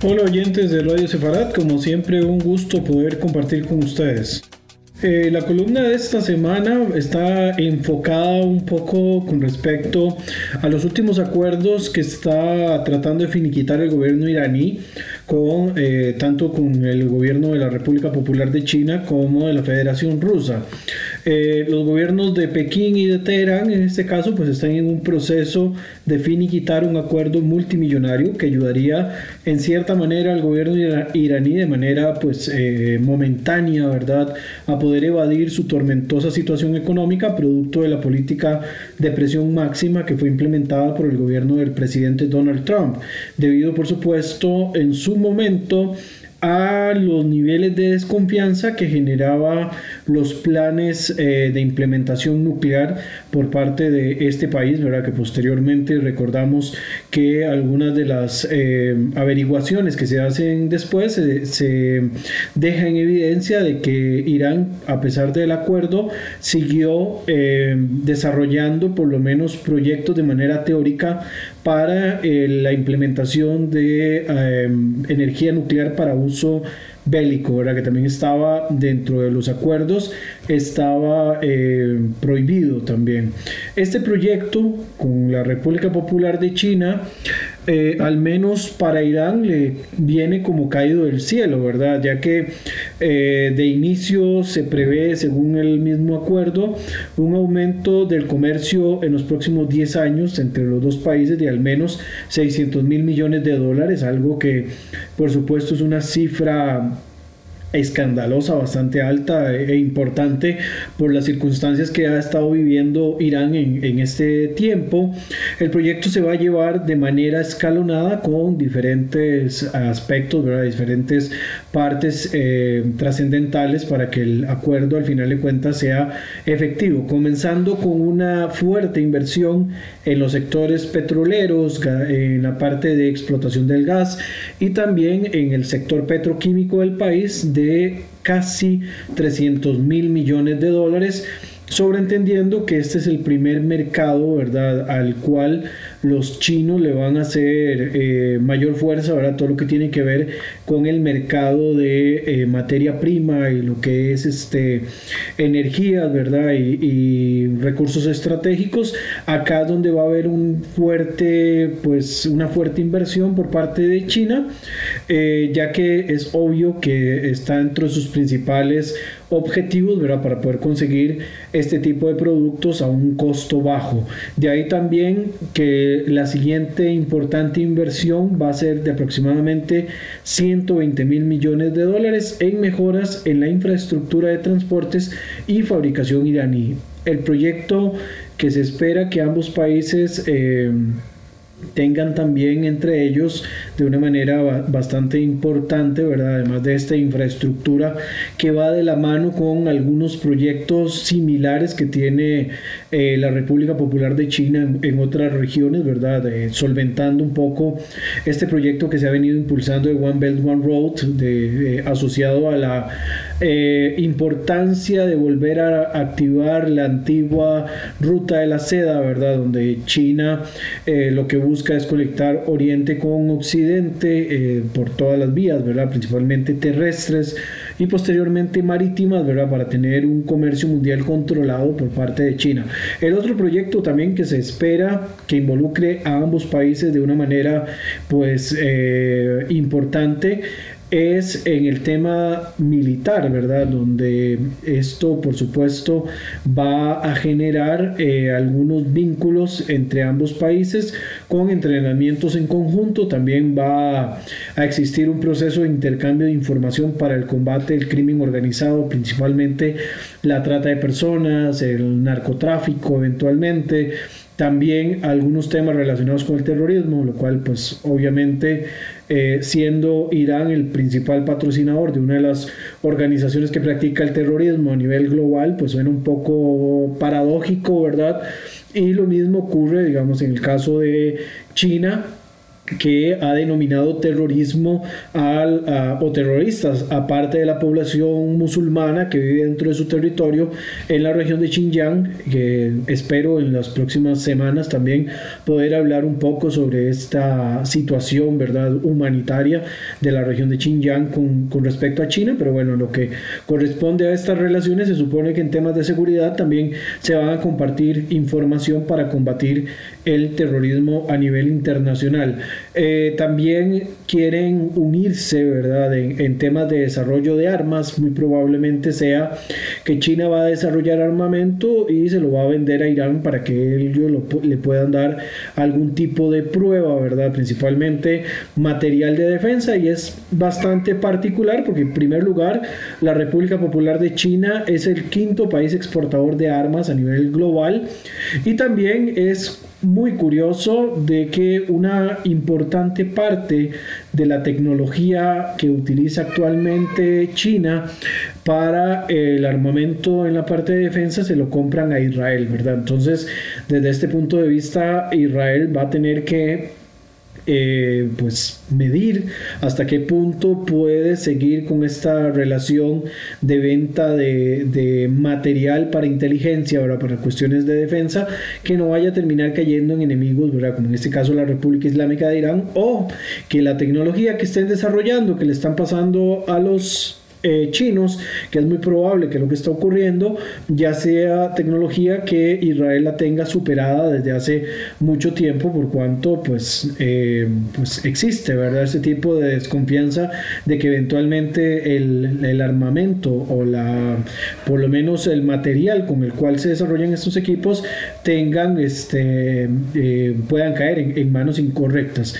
Hola oyentes de Radio Sefarat, como siempre un gusto poder compartir con ustedes. Eh, la columna de esta semana está enfocada un poco con respecto a los últimos acuerdos que está tratando de finiquitar el gobierno iraní con eh, tanto con el gobierno de la República Popular de China como de la Federación Rusa. Eh, los gobiernos de Pekín y de Teherán, en este caso, pues están en un proceso de finiquitar un acuerdo multimillonario que ayudaría en cierta manera al gobierno iraní de manera pues eh, momentánea, ¿verdad?, a poder evadir su tormentosa situación económica producto de la política de presión máxima que fue implementada por el gobierno del presidente Donald Trump, debido por supuesto en su momento a los niveles de desconfianza que generaba los planes eh, de implementación nuclear por parte de este país, ¿verdad? que posteriormente recordamos que algunas de las eh, averiguaciones que se hacen después se, se deja en evidencia de que Irán, a pesar del acuerdo, siguió eh, desarrollando por lo menos proyectos de manera teórica para la implementación de energía nuclear para uso bélico, ¿verdad? que también estaba dentro de los acuerdos, estaba eh, prohibido también. Este proyecto con la República Popular de China, eh, al menos para Irán, le viene como caído del cielo, ¿verdad? Ya que eh, de inicio se prevé, según el mismo acuerdo, un aumento del comercio en los próximos 10 años entre los dos países de al menos 600 mil millones de dólares, algo que por supuesto es una cifra escandalosa, bastante alta e importante por las circunstancias que ha estado viviendo Irán en, este tiempo. El proyecto se va a llevar de manera escalonada con diferentes aspectos, diferentes partes eh, trascendentales para que el acuerdo al final de cuentas sea efectivo, comenzando con una fuerte inversión en los sectores petroleros, en la parte de explotación del gas y también en el sector petroquímico del país de casi 300 mil millones de dólares sobreentendiendo que este es el primer mercado, ¿verdad?, al cual los chinos le van a hacer eh, mayor fuerza, ¿verdad?, todo lo que tiene que ver con el mercado de eh, materia prima y lo que es este, energías, ¿verdad?, y, recursos estratégicos. Acá es donde va a haber un fuerte, pues, una fuerte inversión por parte de China, eh, ya que es obvio que está entre sus principales objetivos ¿verdad? para poder conseguir este tipo de productos a un costo bajo. De ahí también que la siguiente importante inversión va a ser de aproximadamente 120 mil millones de dólares en mejoras en la infraestructura de transportes y fabricación iraní. El proyecto que se espera que ambos países eh, tengan también entre ellos de una manera bastante importante, ¿verdad? Además de esta infraestructura que va de la mano con algunos proyectos similares que tiene eh, la República Popular de China en, otras regiones, ¿verdad? solventando un poco este proyecto que se ha venido impulsando de One Belt One Road, eh, asociado a la eh, importancia de volver a activar la antigua ruta de la seda, ¿verdad? Donde China lo que busca es conectar Oriente con Occidente por todas las vías, ¿verdad? Principalmente terrestres y posteriormente marítimas, ¿verdad? Para tener un comercio mundial controlado por parte de China. El otro proyecto también que se espera que involucre a ambos países de una manera pues eh, importante es en el tema militar, ¿verdad? Donde esto, por supuesto, va a generar eh, algunos vínculos entre ambos países con entrenamientos en conjunto. También va a existir un proceso de intercambio de información para el combate del crimen organizado, principalmente la trata de personas, el narcotráfico eventualmente también algunos temas relacionados con el terrorismo, lo cual pues obviamente eh, siendo Irán el principal patrocinador de una de las organizaciones que practica el terrorismo a nivel global, pues suena un poco paradójico, ¿verdad? Y lo mismo ocurre, digamos, en el caso de China, que ha denominado terrorismo al, o terroristas a parte de la población musulmana que vive dentro de su territorio en la región de Xinjiang, que espero en las próximas semanas también poder hablar un poco sobre esta situación verdad humanitaria de la región de Xinjiang con, con respecto a China, pero bueno, lo que corresponde a estas relaciones se supone que en temas de seguridad también se van a compartir información para combatir el terrorismo a nivel internacional. Eh, también quieren unirse, ¿verdad? En, temas de desarrollo de armas, muy probablemente sea que China va a desarrollar armamento y se lo va a vender a Irán para que ellos le puedan dar algún tipo de prueba, ¿verdad? Principalmente material de defensa y es bastante particular porque en primer lugar la República Popular de China es el quinto país exportador de armas a nivel global y también es muy curioso de que una importante parte de la tecnología que utiliza actualmente China para el armamento en la parte de defensa se lo compran a Israel, ¿verdad? Entonces, desde este punto de vista, Israel va a tener que eh, pues medir hasta qué punto puede seguir con esta relación de venta de, material para inteligencia, ahora para cuestiones de defensa, que no vaya a terminar cayendo en enemigos, ¿verdad? como en este caso la República Islámica de Irán, o que la tecnología que estén desarrollando, que le están pasando a los eh, chinos, que es muy probable que lo que está ocurriendo ya sea tecnología que Israel la tenga superada desde hace mucho tiempo, por cuanto pues, eh, pues existe, ¿verdad? Ese tipo de desconfianza de que eventualmente el, el, armamento o la, por lo menos el material con el cual se desarrollan estos equipos tengan, este, eh, puedan caer en manos incorrectas.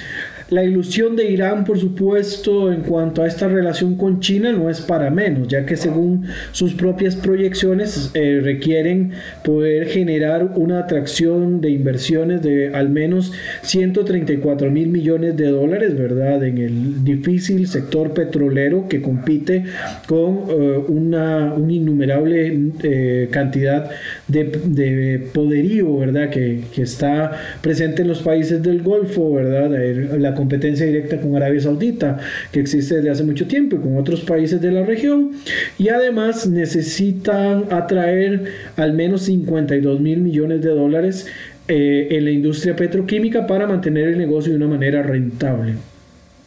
La ilusión de Irán, por supuesto, en cuanto a esta relación con China no es para menos, ya que según sus propias proyecciones eh, requieren poder generar una atracción de inversiones de al menos 134 mil millones de dólares, ¿verdad? En el difícil sector petrolero que compite con eh, una, innumerable eh, cantidad de, poderío, ¿verdad? Que, que, está presente en los países del Golfo, ¿verdad? La competencia directa con Arabia Saudita, que existe desde hace mucho tiempo y con otros países de la región. Y además necesitan atraer al menos 52 mil millones de dólares eh, en la industria petroquímica para mantener el negocio de una manera rentable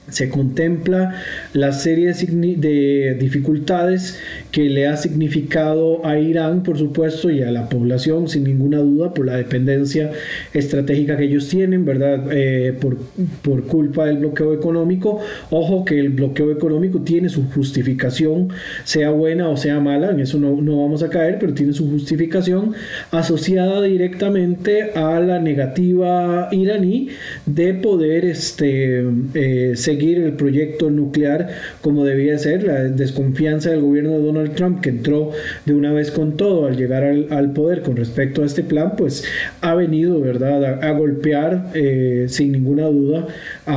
se contempla la serie de dificultades que le ha significado a Irán, por supuesto, y a la población, sin ninguna duda, por la dependencia estratégica que ellos tienen, ¿verdad? Eh, por, por, culpa del bloqueo económico. Ojo que el bloqueo económico tiene su justificación, sea buena o sea mala, en eso no, no vamos a caer, pero tiene su justificación asociada directamente a la negativa iraní de poder este, eh, seguir el proyecto nuclear como debía ser, la desconfianza del gobierno de Donald Trump que entró de una vez con todo al llegar al, poder con respecto a este plan, pues ha venido, ¿verdad?, a, golpear eh, sin ninguna duda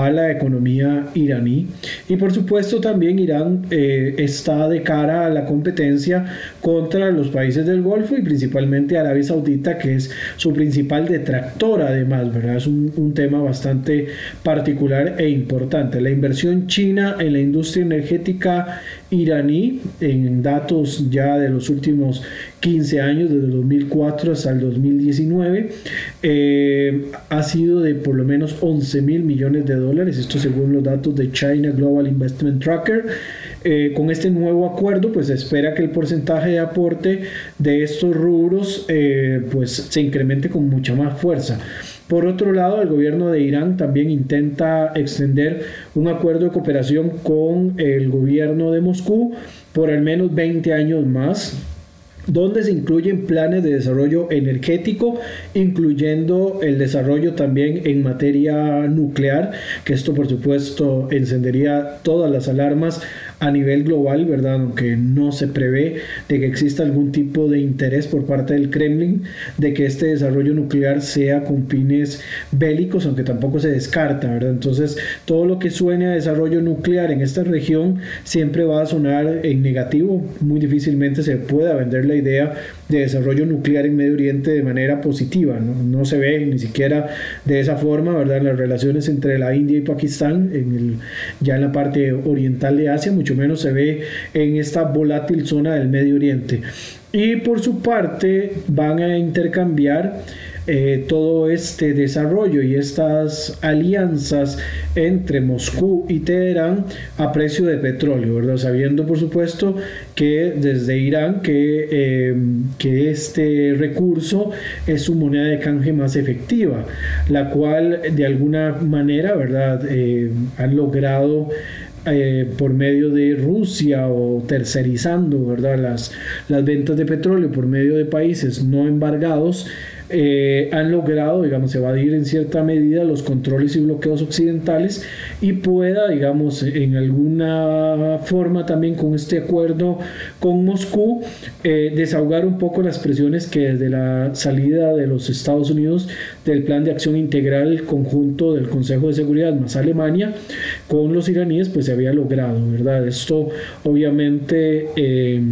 a la economía iraní. Y por supuesto también Irán eh, está de cara a la competencia contra los países del Golfo y principalmente Arabia Saudita, que es su principal detractor además, ¿verdad? Es un, un tema bastante particular e importante la inversión china en la industria energética iraní, en datos ya de los últimos 15 años, desde el 2004 hasta el 2019, eh, ha sido de por lo menos 11 mil millones de dólares, esto según los datos de China Global Investment Tracker. Eh, con este nuevo acuerdo, pues se espera que el porcentaje de aporte de estos rubros eh, pues se incremente con mucha más fuerza. Por otro lado, el gobierno de Irán también intenta extender un acuerdo de cooperación con el gobierno de Moscú por al menos 20 años más donde se incluyen planes de desarrollo energético, incluyendo el desarrollo también en materia nuclear, que esto por supuesto encendería todas las alarmas a nivel global, ¿verdad? Aunque no se prevé de que exista algún tipo de interés por parte del Kremlin de que este desarrollo nuclear sea con fines bélicos, aunque tampoco se descarta, ¿verdad? Entonces, todo lo que suene a desarrollo nuclear en esta región siempre va a sonar en negativo, muy difícilmente se pueda vender la idea de desarrollo nuclear en Medio Oriente de manera positiva. No, se ve ni siquiera de esa forma, ¿verdad? Las relaciones entre la India y Pakistán, en el, ya en la parte oriental de Asia, mucho menos se ve en esta volátil zona del Medio Oriente. Y por su parte van a intercambiar eh, todo este desarrollo y estas alianzas entre Moscú y Teherán a precio de petróleo, ¿verdad? sabiendo por supuesto que desde Irán que, eh, que este recurso es su moneda de canje más efectiva, la cual de alguna manera ¿verdad? Eh, han logrado por medio de Rusia o tercerizando ¿verdad? Las, las ventas de petróleo por medio de países no embargados, eh, han logrado, digamos, evadir en cierta medida los controles y bloqueos occidentales y pueda, digamos, en alguna forma también con este acuerdo con Moscú, eh, desahogar un poco las presiones que desde la salida de los Estados Unidos del Plan de Acción Integral conjunto del Consejo de Seguridad más Alemania con los iraníes, pues se había logrado, ¿verdad? Esto obviamente... Eh,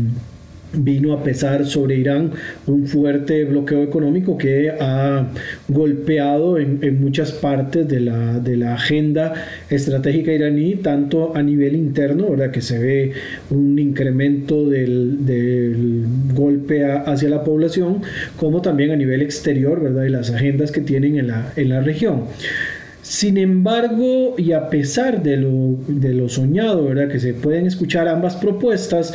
vino a pesar sobre Irán un fuerte bloqueo económico que ha golpeado en, muchas partes de la, de la, agenda estratégica iraní, tanto a nivel interno, ¿verdad? que se ve un incremento del, del golpe hacia la población, como también a nivel exterior, ¿verdad? y las agendas que tienen en la, en la región. Sin embargo, y a pesar de lo, de lo soñado, ¿verdad? que se pueden escuchar ambas propuestas,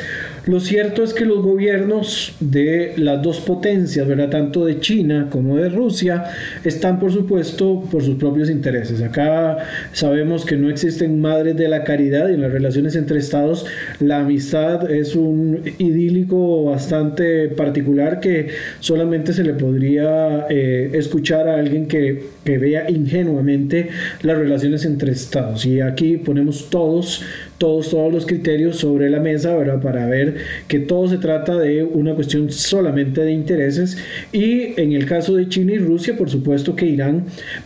lo cierto es que los gobiernos de las dos potencias, ¿verdad? tanto de China como de Rusia, están por supuesto por sus propios intereses. Acá sabemos que no existen madres de la caridad y en las relaciones entre estados la amistad es un idílico bastante particular que solamente se le podría eh, escuchar a alguien que, que vea ingenuamente las relaciones entre estados. Y aquí ponemos todos todos, todos los criterios sobre la mesa, ¿verdad? Para ver que todo se trata de una cuestión solamente de intereses y en el caso de China y Rusia, por supuesto que Irán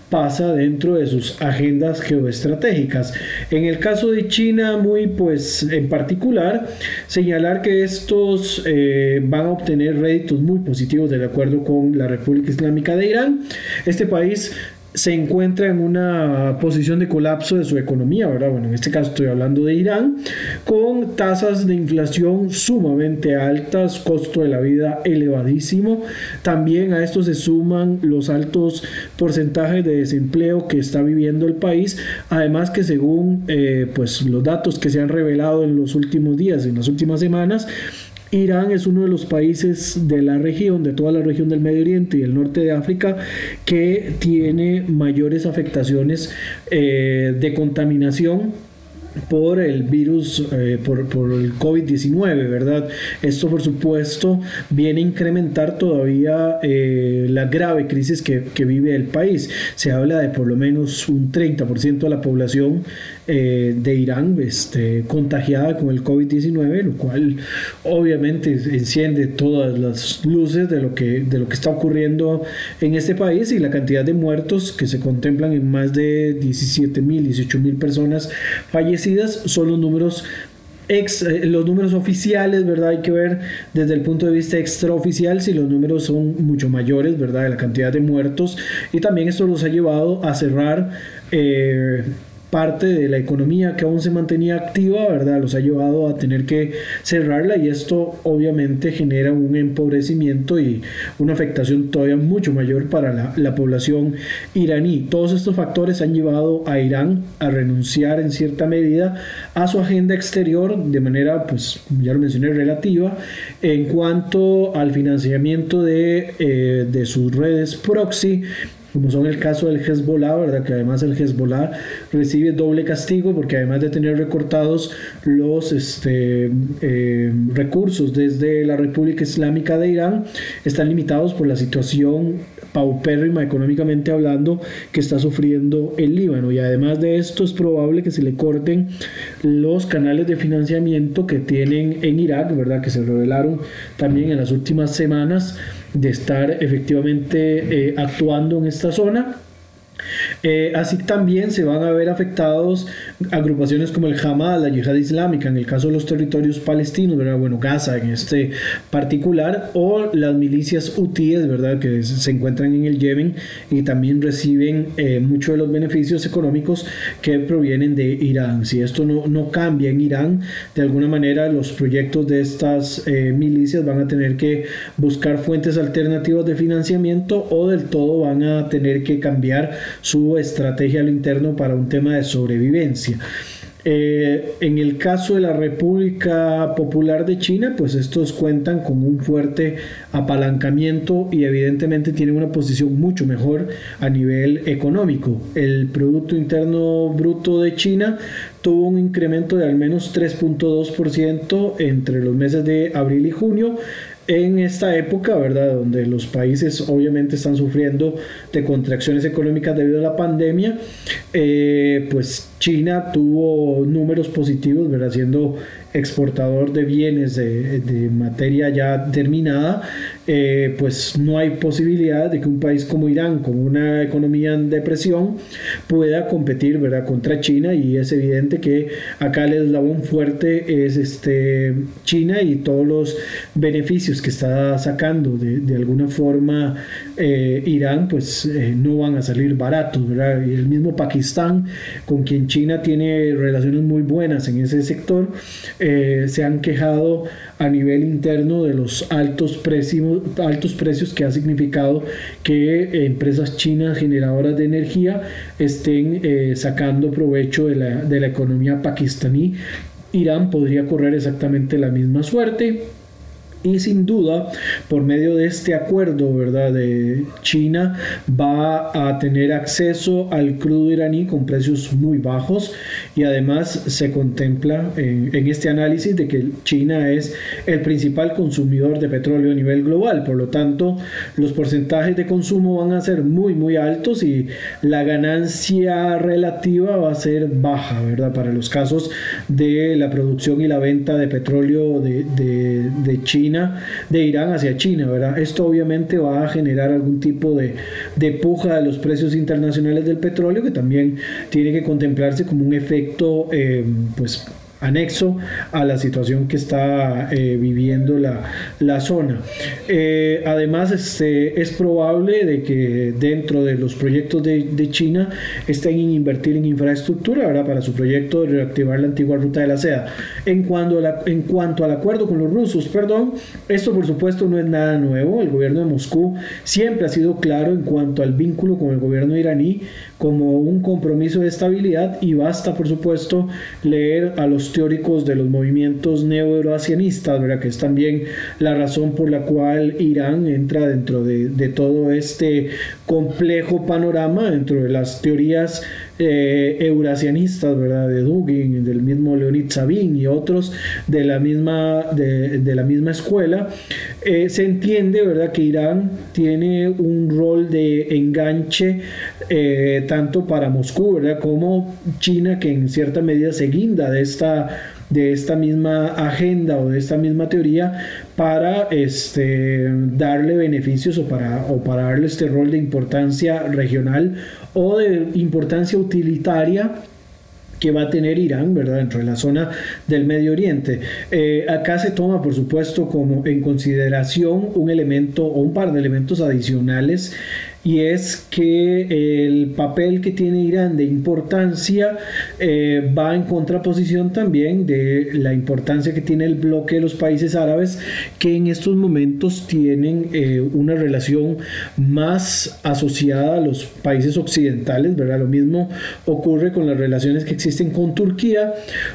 pasa dentro de sus agendas geoestratégicas. En el caso de China, muy pues en particular, señalar que estos eh, van a obtener réditos muy positivos del acuerdo con la República Islámica de Irán. Este país se encuentra en una posición de colapso de su economía, ¿verdad? Bueno, en este caso estoy hablando de Irán, con tasas de inflación sumamente altas, costo de la vida elevadísimo. También a esto se suman los altos porcentajes de desempleo que está viviendo el país, además que según eh, pues los datos que se han revelado en los últimos días, en las últimas semanas, Irán es uno de los países de la región, de toda la región del Medio Oriente y el norte de África, que tiene mayores afectaciones eh, de contaminación por el virus, eh, por, el COVID-19, ¿verdad? Esto, por supuesto, viene a incrementar todavía eh, la grave crisis que, que, vive el país. Se habla de por lo menos un 30% de la población eh, de Irán este, contagiada con el COVID-19, lo cual obviamente enciende todas las luces de lo, que, de lo que está ocurriendo en este país y la cantidad de muertos que se contemplan en más de 17 mil, 18 mil personas fallecidas son los números Ex, eh, los números oficiales, ¿verdad? Hay que ver desde el punto de vista extraoficial si los números son mucho mayores, ¿verdad? De la cantidad de muertos. Y también esto los ha llevado a cerrar eh, parte de la economía que aún se mantenía activa, ¿verdad? Los ha llevado a tener que cerrarla y esto obviamente genera un empobrecimiento y una afectación todavía mucho mayor para la, la población iraní. Todos estos factores han llevado a Irán a renunciar en cierta medida a su agenda exterior de manera, pues ya lo mencioné, relativa en cuanto al financiamiento de, eh, de sus redes proxy como son el caso del Hezbollah, ¿verdad? que además el Hezbollah recibe doble castigo porque además de tener recortados los este, eh, recursos desde la República Islámica de Irán, están limitados por la situación paupérrima económicamente hablando que está sufriendo el Líbano y además de esto es probable que se le corten los canales de financiamiento que tienen en Irak, ¿verdad? que se revelaron también en las últimas semanas de estar efectivamente eh, actuando en esta zona Eh, así también se van a ver afectados agrupaciones como el Hamas, la Yihad Islámica, en el caso de los territorios palestinos, ¿verdad? bueno, Gaza en este particular, o las milicias hutíes, ¿verdad? que se encuentran en el Yemen y también reciben eh, muchos de los beneficios económicos que provienen de Irán. Si esto no, no cambia en Irán, de alguna manera los proyectos de estas eh, milicias van a tener que buscar fuentes alternativas de financiamiento o del todo van a tener que cambiar su estrategia a lo interno para un tema de sobrevivencia. Eh, en el caso de la República Popular de China, pues estos cuentan con un fuerte apalancamiento y evidentemente tienen una posición mucho mejor a nivel económico. El Producto Interno Bruto de China tuvo un incremento de al menos 3.2% entre los meses de abril y junio en esta época, ¿verdad? Donde los países obviamente están sufriendo de contracciones económicas debido a la pandemia, eh, pues China tuvo números positivos, ¿verdad? Siendo exportador de bienes de, materia ya terminada, eh, pues no hay posibilidad de que un país como Irán, con una economía en depresión, pueda competir ¿verdad? contra China y es evidente que acá el eslabón fuerte es este, China y todos los beneficios que está sacando de, alguna forma eh, Irán, pues eh, no van a salir baratos. ¿verdad? Y el mismo Pakistán, con quien China tiene relaciones muy buenas en ese sector, eh, se han quejado a nivel interno de los altos, precios, que ha significado que empresas chinas generadoras de energía estén eh, sacando provecho de la, de la economía pakistaní. Irán podría correr exactamente la misma suerte y sin duda por medio de este acuerdo verdad de China va a tener acceso al crudo iraní con precios muy bajos y además se contempla en, este análisis de que China es el principal consumidor de petróleo a nivel global por lo tanto los porcentajes de consumo van a ser muy muy altos y la ganancia relativa va a ser baja verdad para los casos de la producción y la venta de petróleo de, de, de China de Irán hacia China, ¿verdad? Esto obviamente va a generar algún tipo de, de puja de los precios internacionales del petróleo que también tiene que contemplarse como un efecto, eh, pues anexo a la situación que está eh, viviendo la, la zona. Eh, además, este, es probable de que dentro de los proyectos de, de, China estén en invertir en infraestructura ¿verdad? para su proyecto de reactivar la antigua ruta de la seda. En cuanto, a en cuanto al acuerdo con los rusos, perdón, esto por supuesto no es nada nuevo. El gobierno de Moscú siempre ha sido claro en cuanto al vínculo con el gobierno iraní como un compromiso de estabilidad y basta por supuesto leer a los teóricos de los movimientos neo-euroasianistas, que es también la razón por la cual Irán entra dentro de, de todo este complejo panorama, dentro de las teorías eh, eurasianistas, ¿verdad? De Dugin, del mismo Leonid Sabin y otros de la misma, de, la misma escuela, eh, se entiende, ¿verdad? Que Irán tiene un rol de enganche eh, tanto para Moscú, ¿verdad? Como China, que en cierta medida se guinda de esta de esta misma agenda o de esta misma teoría para este, darle beneficios o para, o para darle este rol de importancia regional o de importancia utilitaria que va a tener Irán, ¿verdad? Dentro de la zona del Medio Oriente. Eh, acá se toma, por supuesto, como en consideración un elemento o un par de elementos adicionales y es que el papel que tiene Irán de importancia eh, va en contraposición también de la importancia que tiene el bloque de los países árabes que en estos momentos tienen eh, una relación más asociada a los países occidentales, ¿verdad? Lo mismo ocurre con las relaciones que existen con Turquía,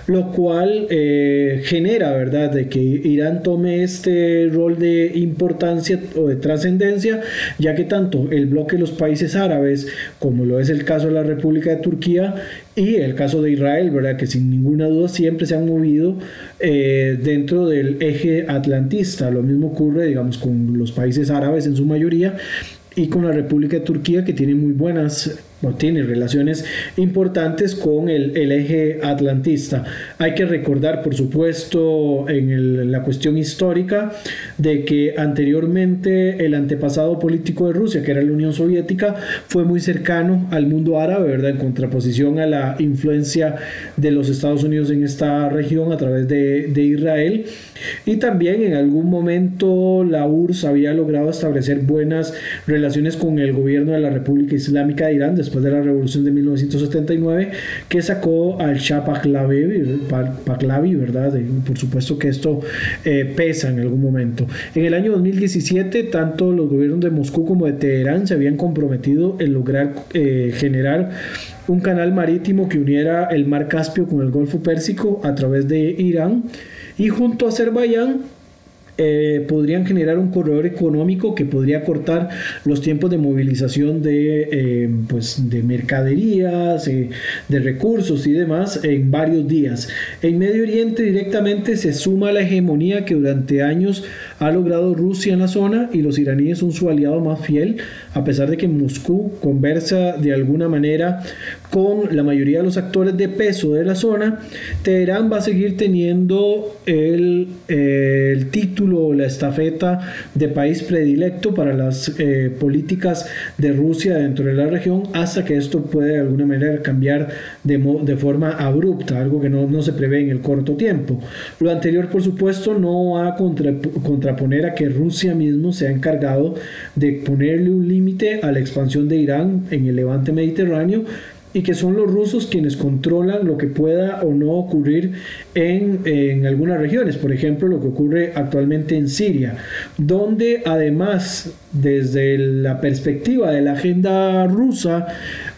lo cual eh, genera, ¿verdad?, de que Irán tome este rol de importancia o de trascendencia, ya que tanto el bloque de los países árabes, como lo es el caso de la República de Turquía y el caso de Israel, ¿verdad? que sin ninguna duda siempre se han movido eh, dentro del eje atlantista. Lo mismo ocurre, digamos, con los países árabes en su mayoría y con la República de Turquía, que tiene muy buenas tiene relaciones importantes con el, eje atlantista. Hay que recordar, por supuesto, en la cuestión histórica, de que anteriormente el antepasado político de Rusia, que era la Unión Soviética, fue muy cercano al mundo árabe, ¿verdad? En contraposición a la influencia de los Estados Unidos en esta región a través de, de Israel. Y también en algún momento la URSS había logrado establecer buenas relaciones con el gobierno de la República Islámica de Irán después de la revolución de 1979 que sacó al Shah Pahlavi, ¿verdad? por supuesto que esto eh, pesa en algún momento. En el año 2017 tanto los gobiernos de Moscú como de Teherán se habían comprometido en lograr eh, generar un canal marítimo que uniera el mar Caspio con el Golfo Pérsico a través de Irán y junto a Azerbaiyán eh, podrían generar un corredor económico que podría cortar los tiempos de movilización de, eh, pues de mercaderías, eh, de recursos y demás en varios días. En Medio Oriente directamente se suma la hegemonía que durante años ha logrado Rusia en la zona y los iraníes son su aliado más fiel, a pesar de que Moscú conversa de alguna manera con la mayoría de los actores de peso de la zona, Teherán va a seguir teniendo el, el título o la estafeta de país predilecto para las eh, políticas de Rusia dentro de la región hasta que esto puede de alguna manera cambiar de, de forma abrupta, algo que no, no, se prevé en el corto tiempo. Lo anterior, por supuesto, no va a contra, contraponer a que Rusia mismo se ha encargado de ponerle un límite a la expansión de Irán en el levante mediterráneo y que son los rusos quienes controlan lo que pueda o no ocurrir en, en, algunas regiones, por ejemplo lo que ocurre actualmente en Siria, donde además desde la perspectiva de la agenda rusa,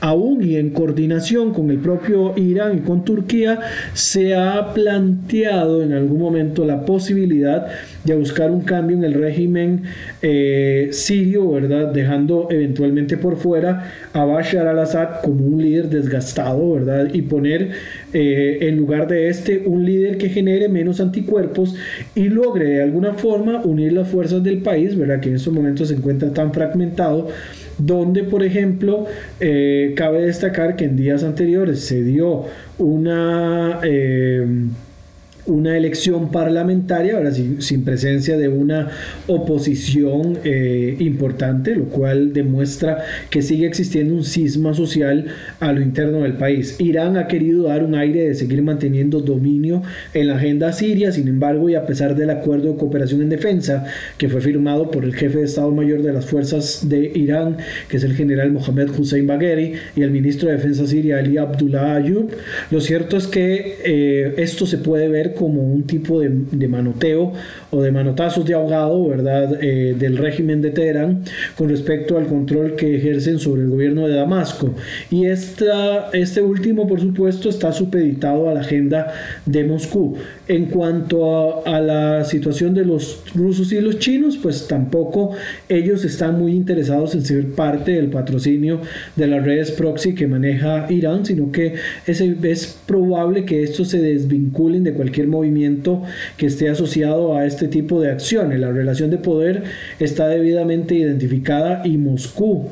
aún y en coordinación con el propio Irán y con Turquía, se ha planteado en algún momento la posibilidad de buscar un cambio en el régimen eh, sirio, ¿verdad? Dejando eventualmente por fuera a Bashar al-Assad como un líder desgastado, ¿verdad? Y poner eh, en lugar de este un líder que genere menos anticuerpos y logre de alguna forma unir las fuerzas del país, ¿verdad? Que en estos momentos se encuentra tan fragmentado donde por ejemplo eh, cabe destacar que en días anteriores se dio una una elección parlamentaria, ahora sin, sin presencia de una oposición eh, importante, lo cual demuestra que sigue existiendo un cisma social a lo interno del país. Irán ha querido dar un aire de seguir manteniendo dominio en la agenda siria, sin embargo, y a pesar del acuerdo de cooperación en defensa que fue firmado por el jefe de Estado Mayor de las Fuerzas de Irán, que es el general Mohamed Hussein Bagheri, y el ministro de Defensa siria Ali Abdullah Ayub, lo cierto es que eh, esto se puede ver como un tipo de, manoteo o de manotazos de ahogado, ¿verdad?, eh, del régimen de Teherán con respecto al control que ejercen sobre el gobierno de Damasco. Y esta, este último, por supuesto, está supeditado a la agenda de Moscú. En cuanto a, la situación de los rusos y los chinos, pues tampoco ellos están muy interesados en ser parte del patrocinio de las redes proxy que maneja Irán, sino que es, es probable que estos se desvinculen de cualquier movimiento que esté asociado a este tipo de acciones. La relación de poder está debidamente identificada y Moscú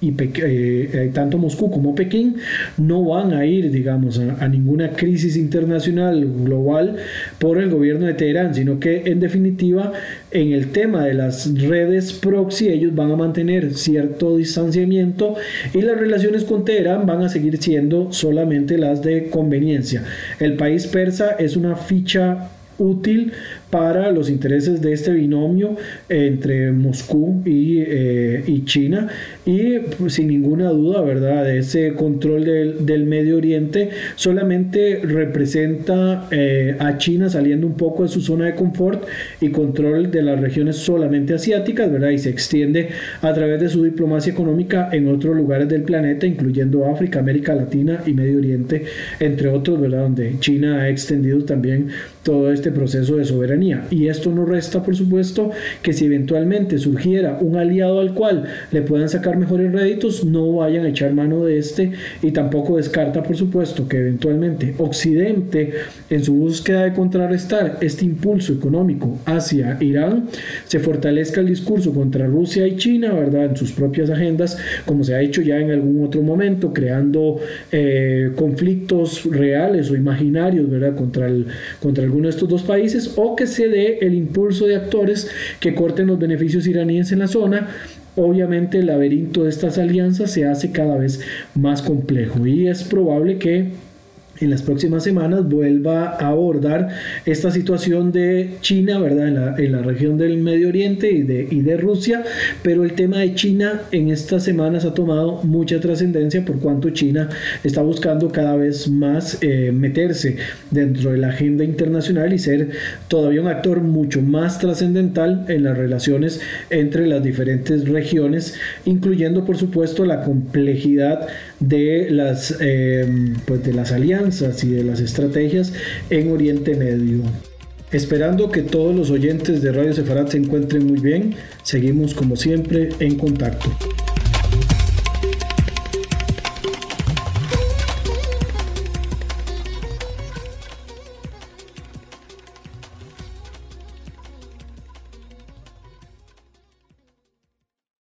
y eh, eh, tanto Moscú como Pekín no van a ir, digamos, a, ninguna crisis internacional global por el gobierno de Teherán, sino que en definitiva en el tema de las redes proxy ellos van a mantener cierto distanciamiento y las relaciones con Teherán van a seguir siendo solamente las de conveniencia. El país persa es una ficha útil para los intereses de este binomio entre Moscú y, eh, y China y pues, sin ninguna duda, ¿verdad? Ese control del, del Medio Oriente solamente representa eh, a China saliendo un poco de su zona de confort y control de las regiones solamente asiáticas, ¿verdad? Y se extiende a través de su diplomacia económica en otros lugares del planeta, incluyendo África, América Latina y Medio Oriente, entre otros, ¿verdad? Donde China ha extendido también todo este proceso de soberanía Y esto no resta, por supuesto, que si eventualmente surgiera un aliado al cual le puedan sacar mejores réditos, no vayan a echar mano de este y tampoco descarta, por supuesto, que eventualmente Occidente, en su búsqueda de contrarrestar este impulso económico hacia Irán, se fortalezca el discurso contra Rusia y China, ¿verdad? En sus propias agendas, como se ha hecho ya en algún otro momento, creando eh, conflictos reales o imaginarios, ¿verdad? Contra, el, contra alguno de estos dos países, o que se dé el impulso de actores que corten los beneficios iraníes en la zona. Obviamente el laberinto de estas alianzas se hace cada vez más complejo y es probable que en las próximas semanas vuelva a abordar esta situación de China, ¿verdad? En la, en la región del Medio Oriente y de, y de, Rusia, pero el tema de China en estas semanas ha tomado mucha trascendencia por cuanto China está buscando cada vez más eh, meterse dentro de la agenda internacional y ser todavía un actor mucho más trascendental en las relaciones entre las diferentes regiones, incluyendo por supuesto la complejidad de las, eh, pues de las alianzas y de las estrategias en Oriente Medio. Esperando que todos los oyentes de Radio Sefarat se encuentren muy bien, seguimos como siempre en contacto.